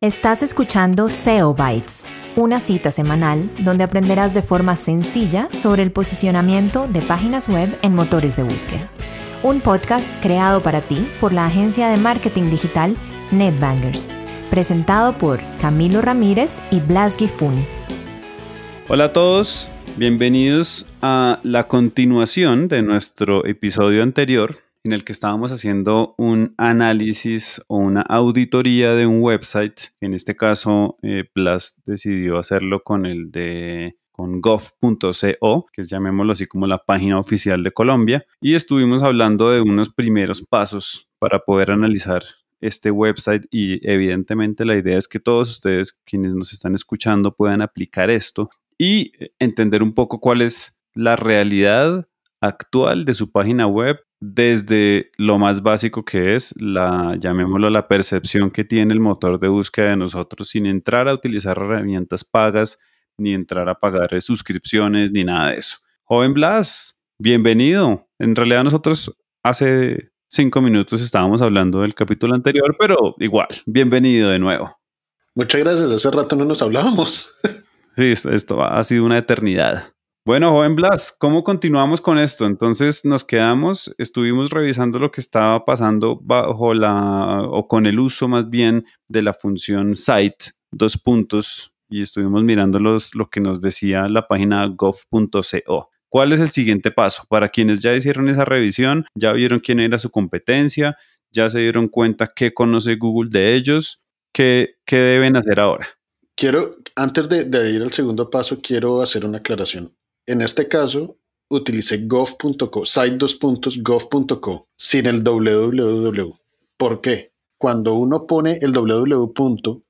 Estás escuchando SEO Bytes, una cita semanal donde aprenderás de forma sencilla sobre el posicionamiento de páginas web en motores de búsqueda. Un podcast creado para ti por la agencia de marketing digital NetBangers, presentado por Camilo Ramírez y Blas Gifun. Hola a todos, bienvenidos a la continuación de nuestro episodio anterior en el que estábamos haciendo un análisis o una auditoría de un website. En este caso, eh, Plus decidió hacerlo con el de con gov.co, que es llamémoslo así como la página oficial de Colombia, y estuvimos hablando de unos primeros pasos para poder analizar este website y evidentemente la idea es que todos ustedes quienes nos están escuchando puedan aplicar esto y entender un poco cuál es la realidad actual de su página web desde lo más básico que es la, llamémoslo, la percepción que tiene el motor de búsqueda de nosotros sin entrar a utilizar herramientas pagas, ni entrar a pagar eh, suscripciones, ni nada de eso. Joven Blas, bienvenido. En realidad nosotros hace cinco minutos estábamos hablando del capítulo anterior, pero igual, bienvenido de nuevo. Muchas gracias, hace rato no nos hablábamos. sí, esto ha sido una eternidad. Bueno, joven Blas, ¿cómo continuamos con esto? Entonces nos quedamos, estuvimos revisando lo que estaba pasando bajo la, o con el uso más bien de la función site, dos puntos, y estuvimos mirando los, lo que nos decía la página gov.co. ¿Cuál es el siguiente paso? Para quienes ya hicieron esa revisión, ya vieron quién era su competencia, ya se dieron cuenta qué conoce Google de ellos, qué, qué deben hacer ahora. Quiero, antes de, de ir al segundo paso, quiero hacer una aclaración. En este caso, utilicé gov.co, site2.gov.co sin el www. ¿Por qué? Cuando uno pone el www.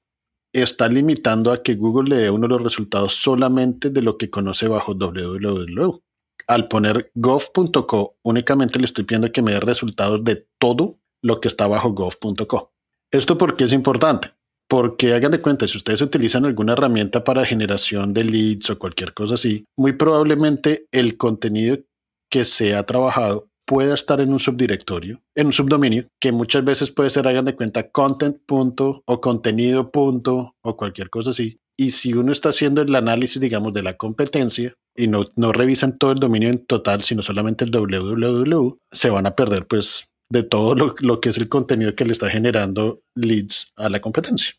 está limitando a que Google le dé uno los resultados solamente de lo que conoce bajo www. Al poner gov.co, únicamente le estoy pidiendo que me dé resultados de todo lo que está bajo gov.co. ¿Esto por qué es importante? Porque hagan de cuenta, si ustedes utilizan alguna herramienta para generación de leads o cualquier cosa así, muy probablemente el contenido que se ha trabajado pueda estar en un subdirectorio, en un subdominio, que muchas veces puede ser, hagan de cuenta, content o contenido o cualquier cosa así. Y si uno está haciendo el análisis, digamos, de la competencia y no, no revisan todo el dominio en total, sino solamente el www, se van a perder pues de todo lo, que es el contenido que le está generando leads a la competencia.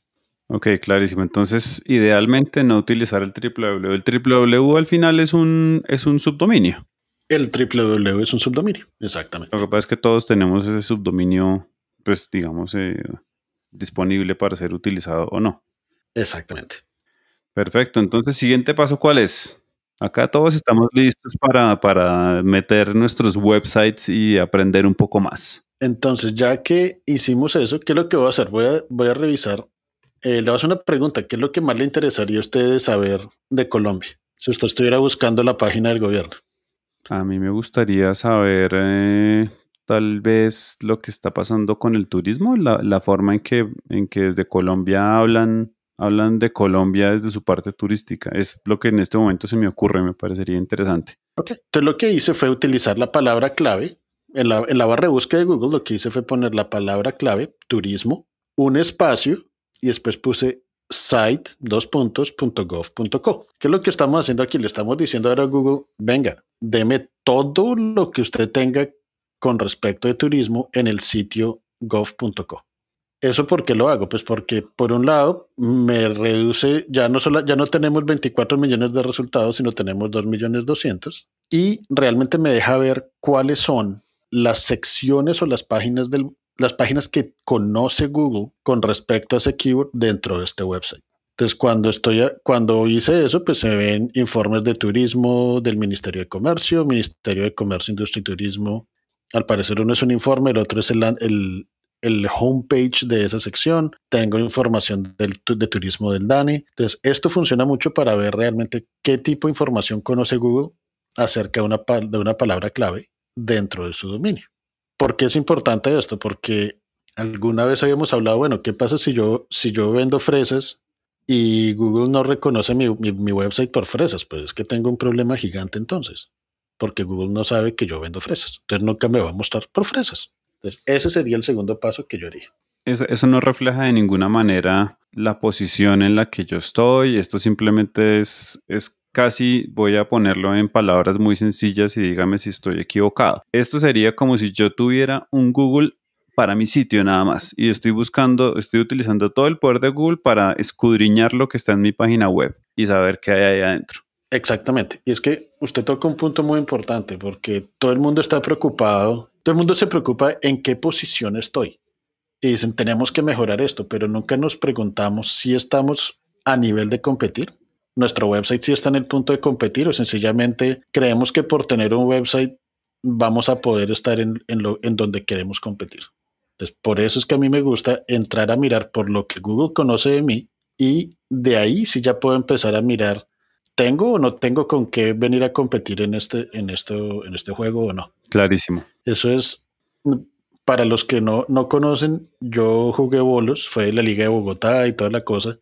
Ok, clarísimo. Entonces, idealmente no utilizar el www. El www al final es un, es un subdominio. El www es un subdominio, exactamente. Lo que pasa es que todos tenemos ese subdominio, pues digamos, eh, disponible para ser utilizado o no. Exactamente. Perfecto. Entonces, siguiente paso, ¿cuál es? Acá todos estamos listos para, para meter nuestros websites y aprender un poco más. Entonces, ya que hicimos eso, ¿qué es lo que voy a hacer? Voy a, voy a revisar. Eh, le voy a hacer una pregunta. ¿Qué es lo que más le interesaría a ustedes saber de Colombia? Si usted estuviera buscando la página del gobierno. A mí me gustaría saber eh, tal vez lo que está pasando con el turismo, la, la forma en que, en que desde Colombia hablan hablan de Colombia desde su parte turística. Es lo que en este momento se me ocurre, me parecería interesante. Ok, entonces lo que hice fue utilizar la palabra clave. En la, en la barra de búsqueda de Google lo que hice fue poner la palabra clave, turismo, un espacio y después puse site, dos. ¿Qué es lo que estamos haciendo aquí? Le estamos diciendo ahora a Google, venga, deme todo lo que usted tenga con respecto de turismo en el sitio gov.co. ¿Eso por qué lo hago? Pues porque por un lado me reduce, ya no, solo, ya no tenemos 24 millones de resultados, sino tenemos 2 millones 200 y realmente me deja ver cuáles son las secciones o las páginas, del, las páginas que conoce Google con respecto a ese keyword dentro de este website. Entonces, cuando, estoy, cuando hice eso, pues se ven informes de turismo del Ministerio de Comercio, Ministerio de Comercio, Industria y Turismo. Al parecer uno es un informe, el otro es el, el, el homepage de esa sección, tengo información del, de turismo del DANE. Entonces, esto funciona mucho para ver realmente qué tipo de información conoce Google acerca de una palabra clave dentro de su dominio. ¿Por qué es importante esto? Porque alguna vez habíamos hablado, bueno, ¿qué pasa si yo, si yo vendo fresas y Google no reconoce mi, mi website por fresas? Pues es que tengo un problema gigante entonces, porque Google no sabe que yo vendo fresas. Entonces nunca me va a mostrar por fresas. Entonces, ese sería el segundo paso que yo haría. Eso, no refleja de ninguna manera la posición en la que yo estoy. Esto simplemente es, es casi, voy a ponerlo en palabras muy sencillas y dígame si estoy equivocado. Esto sería como si yo tuviera un Google para mi sitio nada más y estoy buscando, estoy utilizando todo el poder de Google para escudriñar lo que está en mi página web y saber qué hay ahí adentro. Exactamente. Y es que usted toca un punto muy importante porque todo el mundo está preocupado, todo el mundo se preocupa en qué posición estoy. Y dicen, tenemos que mejorar esto, pero nunca nos preguntamos si estamos a nivel de competir. Nuestro website sí está en el punto de competir o sencillamente creemos que por tener un website vamos a poder estar en, lo, en donde queremos competir. Entonces, por eso es que a mí me gusta entrar a mirar por lo que Google conoce de mí y de ahí sí ya puedo empezar a mirar, ¿tengo o no tengo con qué venir a competir en este, en esto, en este juego o no? Clarísimo. Eso es, para los que no, no conocen, yo jugué bolos, fue la Liga de Bogotá y toda la cosa.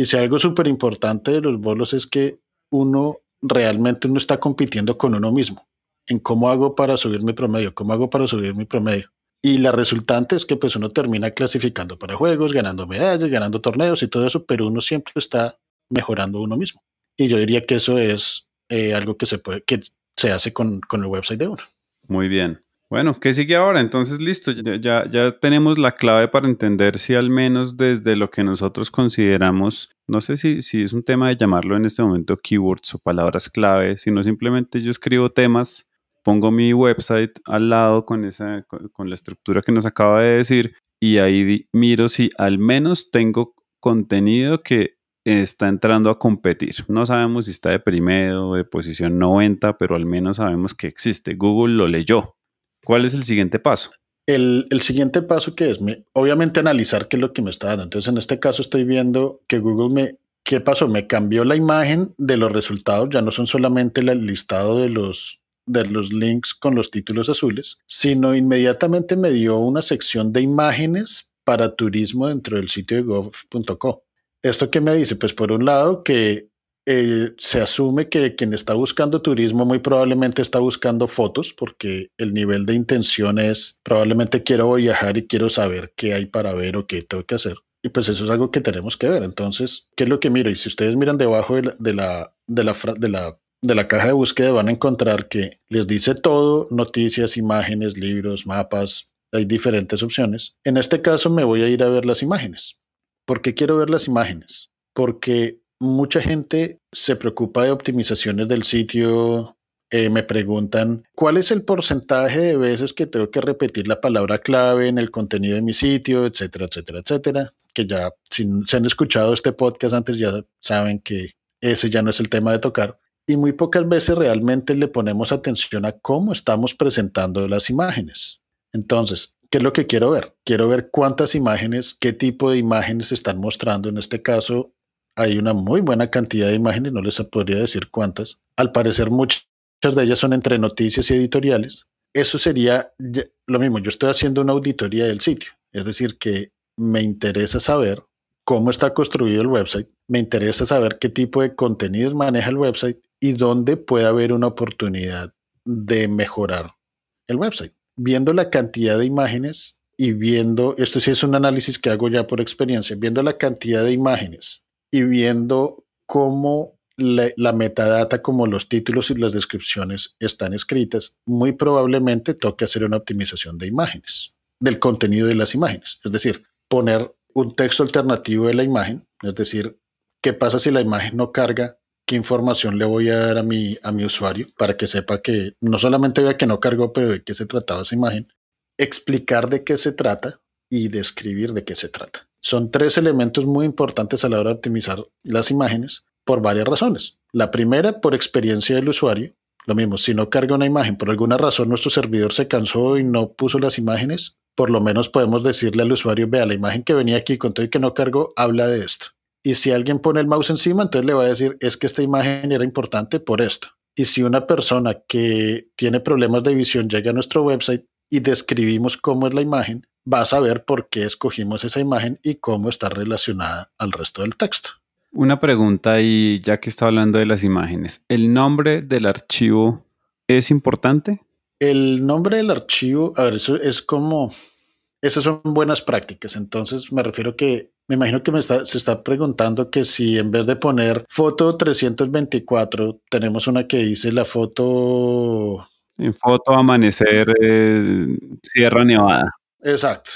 Y si algo súper importante de los bolos es que uno realmente no está compitiendo con uno mismo en cómo hago para subir mi promedio, cómo hago para subir mi promedio. Y la resultante es que pues uno termina clasificando para juegos, ganando medallas, ganando torneos y todo eso, pero uno siempre está mejorando uno mismo. Y yo diría que eso es eh, algo que se puede, que se hace con, con, el website de uno. Muy bien. Bueno, ¿qué sigue ahora? Entonces, listo, ya, ya tenemos la clave para entender si al menos desde lo que nosotros consideramos, no sé si, si es un tema de llamarlo en este momento keywords o palabras clave, sino simplemente yo escribo temas pongo mi website al lado con, esa, con, la estructura que nos acaba de decir y ahí miro si al menos tengo contenido que está entrando a competir. No sabemos si está de primero de posición 90, pero al menos sabemos que existe. Google lo leyó. ¿Cuál es el siguiente paso? El, siguiente paso que es, obviamente, analizar qué es lo que me está dando. Entonces, en este caso estoy viendo que Google me, ¿qué pasó? Me cambió la imagen de los resultados. Ya no son solamente el listado de los, de los links con los títulos azules, sino inmediatamente me dio una sección de imágenes para turismo dentro del sitio de gov.co. ¿Esto qué me dice? Pues por un lado que eh, se asume que quien está buscando turismo muy probablemente está buscando fotos porque el nivel de intención es probablemente quiero viajar y quiero saber qué hay para ver o qué tengo que hacer. Y pues eso es algo que tenemos que ver. Entonces, ¿qué es lo que miro? Y si ustedes miran debajo de la, de la, de la, de la de la caja de búsqueda van a encontrar que les dice todo, noticias, imágenes, libros, mapas, hay diferentes opciones. En este caso me voy a ir a ver las imágenes. ¿Por qué quiero ver las imágenes? Porque mucha gente se preocupa de optimizaciones del sitio. Eh, me preguntan cuál es el porcentaje de veces que tengo que repetir la palabra clave en el contenido de mi sitio, etcétera, etcétera, etcétera. Que ya, si se han escuchado este podcast antes, ya saben que ese ya no es el tema de tocar y muy pocas veces realmente le ponemos atención a cómo estamos presentando las imágenes. Entonces, ¿qué es lo que quiero ver? Quiero ver cuántas imágenes, qué tipo de imágenes están mostrando. En este caso, hay una muy buena cantidad de imágenes, no les podría decir cuántas. Al parecer, muchas de ellas son entre noticias y editoriales. Eso sería lo mismo. Yo estoy haciendo una auditoría del sitio, es decir, que me interesa saber cómo está construido el website, me interesa saber qué tipo de contenidos maneja el website y dónde puede haber una oportunidad de mejorar el website. Viendo la cantidad de imágenes y viendo, esto sí es un análisis que hago ya por experiencia, viendo la cantidad de imágenes y viendo cómo la, metadata, como los títulos y las descripciones están escritas, muy probablemente toque hacer una optimización de imágenes, del contenido de las imágenes. Es decir, poner un texto alternativo de la imagen, es decir, qué pasa si la imagen no carga, qué información le voy a dar a mi, a mi usuario para que sepa que no solamente vea que no cargó, pero de qué se trataba esa imagen, explicar de qué se trata y describir de qué se trata. Son tres elementos muy importantes a la hora de optimizar las imágenes por varias razones. La primera, por experiencia del usuario. Lo mismo, si no carga una imagen, por alguna razón nuestro servidor se cansó y no puso las imágenes, por lo menos podemos decirle al usuario, vea, la imagen que venía aquí con todo y que no cargó, habla de esto. Y si alguien pone el mouse encima, entonces le va a decir, es que esta imagen era importante por esto. Y si una persona que tiene problemas de visión llega a nuestro website y describimos cómo es la imagen, va a saber por qué escogimos esa imagen y cómo está relacionada al resto del texto. Una pregunta y ya que está hablando de las imágenes, ¿el nombre del archivo es importante? El nombre del archivo, a ver, eso es como, esas son buenas prácticas. Entonces me refiero que Me imagino que me está, se está preguntando que si en vez de poner foto 324, tenemos una que dice la foto... En foto amanecer eh, Sierra Nevada. Exacto.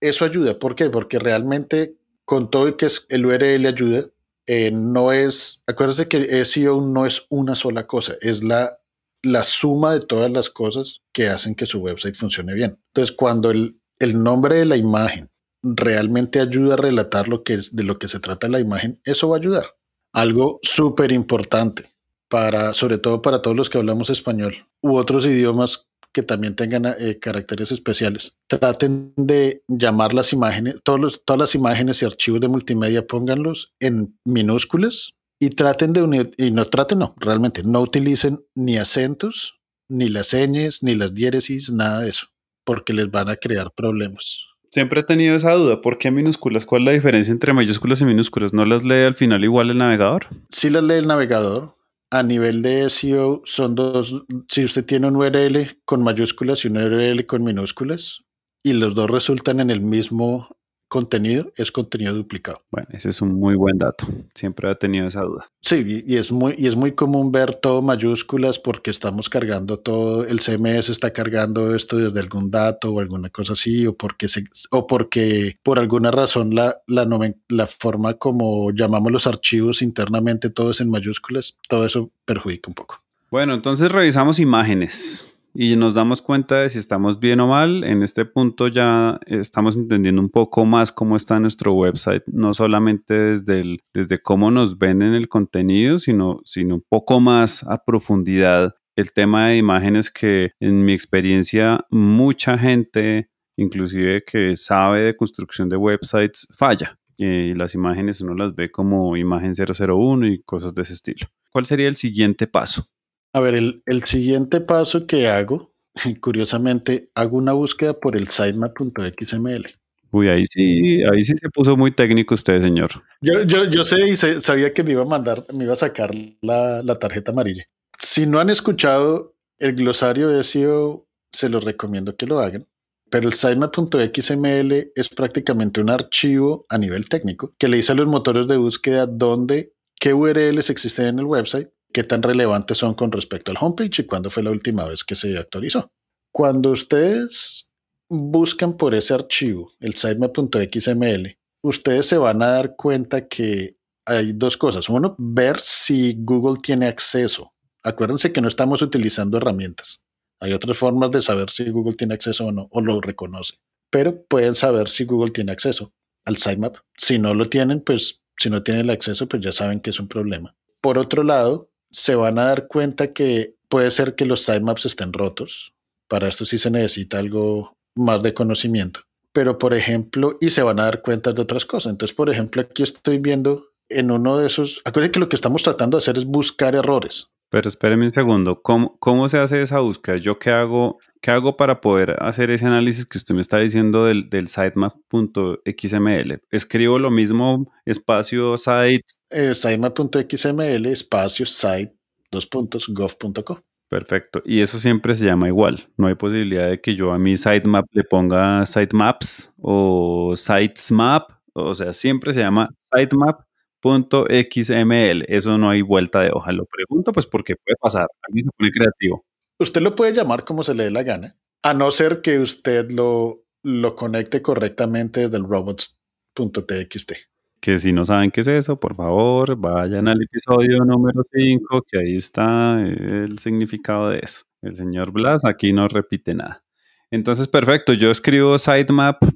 Eso ayuda. ¿Por qué? Porque realmente con todo y que el URL ayuda, eh, no es, acuérdense que SEO no es una sola cosa, es la, la suma de todas las cosas que hacen que su website funcione bien. Entonces, cuando el, el nombre de la imagen realmente ayuda a relatar lo que es de lo que se trata la imagen, eso va a ayudar. Algo súper importante para, sobre todo para todos los que hablamos español u otros idiomas que también tengan eh, caracteres especiales. Traten de llamar las imágenes, todos todas las imágenes y archivos de multimedia, pónganlos en minúsculas y traten de unir, y no traten, no, realmente no utilicen ni acentos, ni las señas, ni las diéresis, nada de eso, porque les van a crear problemas. Siempre he tenido esa duda. ¿Por qué minúsculas? ¿Cuál es la diferencia entre mayúsculas y minúsculas? ¿No las lee al final igual el navegador? Sí las lee el navegador, a nivel de SEO son dos, si usted tiene un URL con mayúsculas y un URL con minúsculas y los dos resultan en el mismo contenido es contenido duplicado. Bueno, ese es un muy buen dato. Siempre he tenido esa duda. Sí, y, es muy, y es muy común ver todo mayúsculas porque estamos cargando todo, el CMS está cargando esto desde algún dato o alguna cosa así, o porque, se, o porque por alguna razón la, la, la forma como llamamos los archivos internamente, todos en mayúsculas, todo eso perjudica un poco. Bueno, entonces revisamos imágenes y nos damos cuenta de si estamos bien o mal. En este punto ya estamos entendiendo un poco más cómo está nuestro website, no solamente desde, desde cómo nos venden el contenido, sino, sino un poco más a profundidad el tema de imágenes que en mi experiencia mucha gente, inclusive que sabe de construcción de websites, falla. Y las imágenes uno las ve como imagen 001 y cosas de ese estilo. ¿Cuál sería el siguiente paso? A ver, el, siguiente paso que hago, curiosamente, hago una búsqueda por el sitemap.xml. Uy, ahí sí, ahí sí se puso muy técnico usted, señor. Yo, yo, yo sé y sabía que me iba a mandar, me iba a sacar la, la tarjeta amarilla. Si no han escuchado el glosario de SEO, se los recomiendo que lo hagan. Pero el sitemap.xml es prácticamente un archivo a nivel técnico que le dice a los motores de búsqueda dónde, qué URLs existen en el website qué tan relevantes son con respecto al homepage y cuándo fue la última vez que se actualizó. Cuando ustedes buscan por ese archivo, el sitemap.xml, ustedes se van a dar cuenta que hay dos cosas. Uno, ver si Google tiene acceso. Acuérdense que no estamos utilizando herramientas. Hay otras formas de saber si Google tiene acceso o no, o lo reconoce. Pero pueden saber si Google tiene acceso al sitemap. Si no lo tienen, pues si no tienen el acceso, pues ya saben que es un problema. Por otro lado, se van a dar cuenta que puede ser que los sitemaps estén rotos. Para esto sí se necesita algo más de conocimiento. Pero, por ejemplo, y se van a dar cuenta de otras cosas. Entonces, por ejemplo, aquí estoy viendo en uno de esos. Acuérdense que lo que estamos tratando de hacer es buscar errores. Pero espéreme un segundo. ¿Cómo, cómo se hace esa búsqueda? ¿Yo qué hago? ¿Qué hago para poder hacer ese análisis que usted me está diciendo del, del sitemap.xml? Escribo lo mismo, espacio site. Eh, sitemap.xml, espacio site, dos puntos, gov.co. Perfecto. Y eso siempre se llama igual. No hay posibilidad de que yo a mi sitemap le ponga sitemaps o sitesmap. O sea, siempre se llama sitemap.xml. Eso no hay vuelta de hoja. Lo pregunto pues porque puede pasar. Alguien se pone creativo. Usted lo puede llamar como se le dé la gana, a no ser que usted lo, lo conecte correctamente desde el robots.txt. Que si no saben qué es eso, por favor, vayan al episodio número 5, que ahí está el significado de eso. El señor Blas aquí no repite nada. Entonces, perfecto, yo escribo sitemap.xml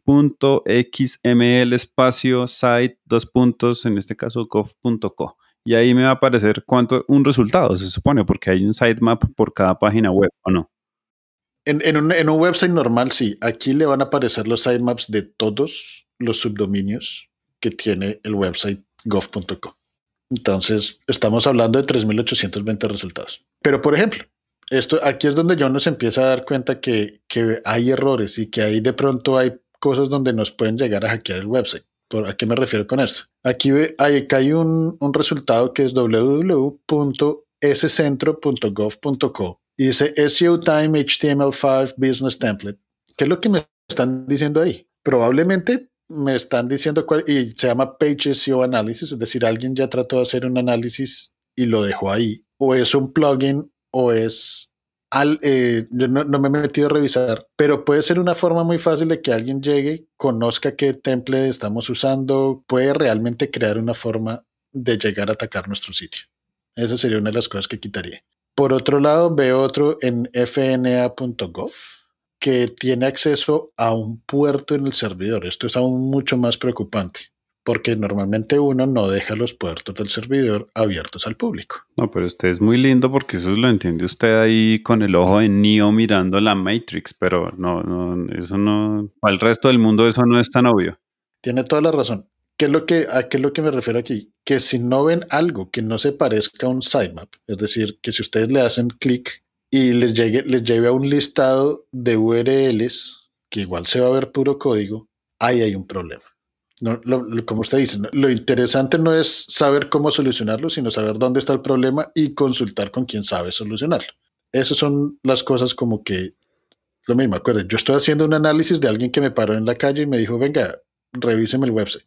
espacio site dos puntos, en este caso gov.co y ahí me va a aparecer cuánto, un resultado, se supone, porque hay un sitemap por cada página web, ¿o no? En, un, en un website normal, sí. Aquí le van a aparecer los sitemaps de todos los subdominios que tiene el website gov.co. Entonces, estamos hablando de 3.820 resultados. Pero, por ejemplo, esto, aquí es donde yo nos empieza a dar cuenta que, que hay errores y que ahí de pronto hay cosas donde nos pueden llegar a hackear el website. ¿A qué me refiero con esto? Aquí hay, hay un, un resultado que es www.scentro.gov.co y dice SEO Time HTML5 Business Template. ¿Qué es lo que me están diciendo ahí? Probablemente me están diciendo cuál, y se llama Page SEO Analysis, es decir, alguien ya trató de hacer un análisis y lo dejó ahí. O es un plugin o es al, eh, yo no, no, me he metido a revisar, pero puede ser una forma muy fácil de que alguien llegue, conozca qué template estamos usando, puede realmente crear una forma de llegar a atacar nuestro sitio. Esa sería una de las cosas que quitaría. Por otro lado, veo otro en fna.gov que tiene acceso a un puerto en el servidor. Esto es aún mucho más preocupante porque normalmente uno no deja los puertos del servidor abiertos al público. No, pero usted es muy lindo porque eso lo entiende usted ahí con el ojo de Neo mirando la Matrix, pero no, no, eso no, al resto del mundo eso no es tan obvio. Tiene toda la razón. ¿Qué es lo que, ¿A qué es lo que me refiero aquí? Que si no ven algo que no se parezca a un sitemap, es decir, que si ustedes le hacen clic y les, llegue, les lleve a un listado de URLs, que igual se va a ver puro código, ahí hay un problema. No, como usted dice, lo interesante no es saber cómo solucionarlo, sino saber dónde está el problema y consultar con quien sabe solucionarlo. Esas son las cosas como que, lo mismo, acuérdense, yo estoy haciendo un análisis de alguien que me paró en la calle y me dijo, venga, revíseme el website.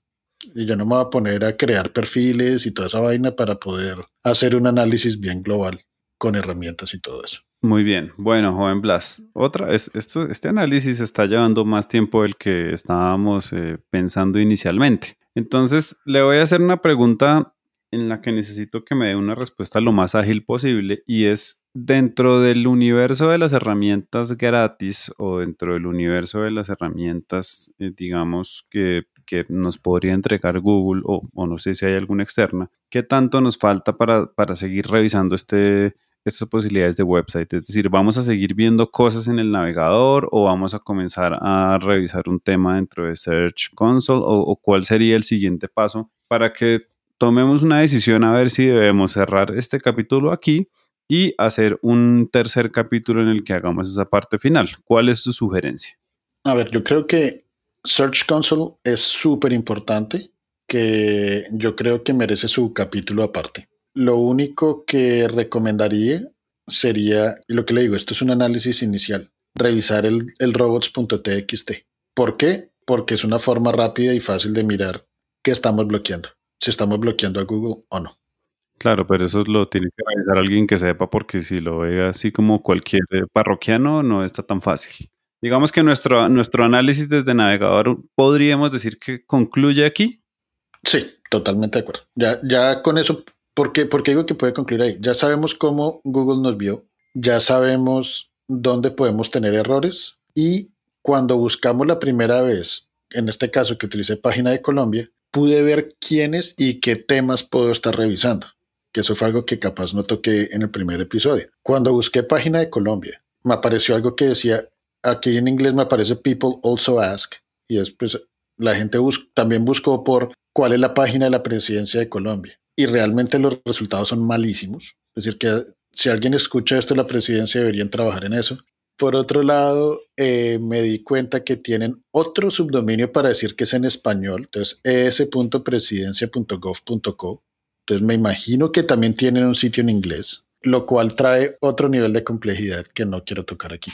Y yo no me voy a poner a crear perfiles y toda esa vaina para poder hacer un análisis bien global con herramientas y todo eso. Muy bien. Bueno, joven Blas, otra, es, esto, este análisis está llevando más tiempo del que estábamos eh, pensando inicialmente. Entonces, le voy a hacer una pregunta en la que necesito que me dé una respuesta lo más ágil posible y es dentro del universo de las herramientas gratis o dentro del universo de las herramientas, eh, digamos, que, que, nos podría entregar Google o, o, no sé si hay alguna externa, ¿qué tanto nos falta para, para seguir revisando este, estas posibilidades de website? Es decir, ¿vamos a seguir viendo cosas en el navegador o vamos a comenzar a revisar un tema dentro de Search Console o, cuál sería el siguiente paso para que tomemos una decisión a ver si debemos cerrar este capítulo aquí y hacer un tercer capítulo en el que hagamos esa parte final? ¿Cuál es su sugerencia? A ver, yo creo que Search Console es súper importante, que yo creo que merece su capítulo aparte. Lo único que recomendaría sería, y lo que le digo, esto es un análisis inicial, revisar el, el robots.txt. ¿Por qué? Porque es una forma rápida y fácil de mirar qué estamos bloqueando, si estamos bloqueando a Google o no. Claro, pero eso lo tiene que revisar alguien que sepa, porque si lo ve así como cualquier parroquiano, no está tan fácil. Digamos que nuestro, nuestro análisis desde navegador podríamos decir que concluye aquí. Sí, totalmente de acuerdo. Ya, ya con eso ¿Por qué? Porque digo que puede concluir ahí. Ya sabemos cómo Google nos vio, ya sabemos dónde podemos tener errores y cuando buscamos la primera vez, en este caso que utilicé página de Colombia, pude ver quiénes y qué temas puedo estar revisando, que eso fue algo que capaz no toqué en el primer episodio. Cuando busqué página de Colombia, me apareció algo que decía, aquí en inglés me aparece People Also Ask, y después la gente también buscó por cuál es la página de la presidencia de Colombia y realmente los resultados son malísimos. Es decir, que si alguien escucha esto de la presidencia deberían trabajar en eso. Por otro lado, eh, me di cuenta que tienen otro subdominio para decir que es en español, entonces es.presidencia.gov.co. Entonces me imagino que también tienen un sitio en inglés, lo cual trae otro nivel de complejidad que no quiero tocar aquí.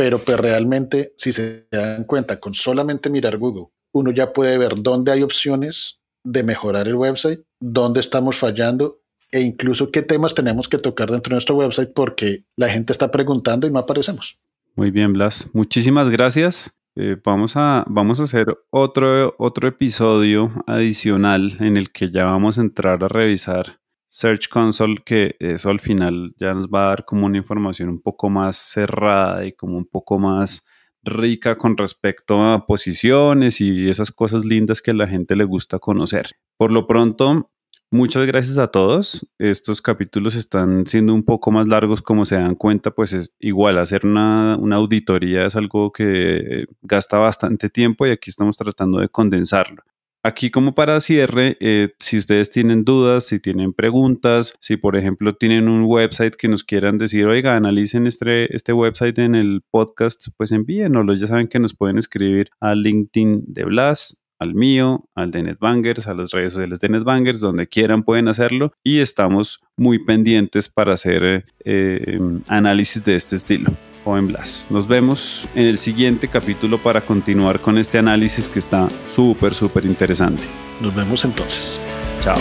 Pero pues realmente, si se dan cuenta, con solamente mirar Google, uno ya puede ver dónde hay opciones de mejorar el website, dónde estamos fallando e incluso qué temas tenemos que tocar dentro de nuestro website porque la gente está preguntando y no aparecemos. Muy bien, Blas. Muchísimas gracias. Eh, vamos, a, vamos a hacer otro, otro episodio adicional en el que ya vamos a entrar a revisar Search Console, que eso al final ya nos va a dar como una información un poco más cerrada y como un poco más rica con respecto a posiciones y esas cosas lindas que la gente le gusta conocer. Por lo pronto, muchas gracias a todos. Estos capítulos están siendo un poco más largos, como se dan cuenta, pues es igual hacer una, auditoría es algo que gasta bastante tiempo y aquí estamos tratando de condensarlo. Aquí como para cierre, eh, si ustedes tienen dudas, si tienen preguntas, si por ejemplo tienen un website que nos quieran decir, oiga, analicen este, este website en el podcast, pues envíenoslo. Ya saben que nos pueden escribir a LinkedIn de Blas, al mío, al de NetBangers, a las redes sociales de NetBangers, donde quieran pueden hacerlo y estamos muy pendientes para hacer eh, em, análisis de este estilo. Joven Blas. Nos vemos en el siguiente capítulo para continuar con este análisis que está súper, súper interesante. Nos vemos entonces. Chao.